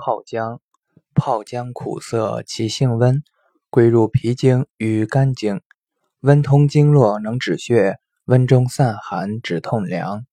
泡姜泡姜苦涩其性温归入脾经与肝经。温通经络能止血温中散寒止痛凉。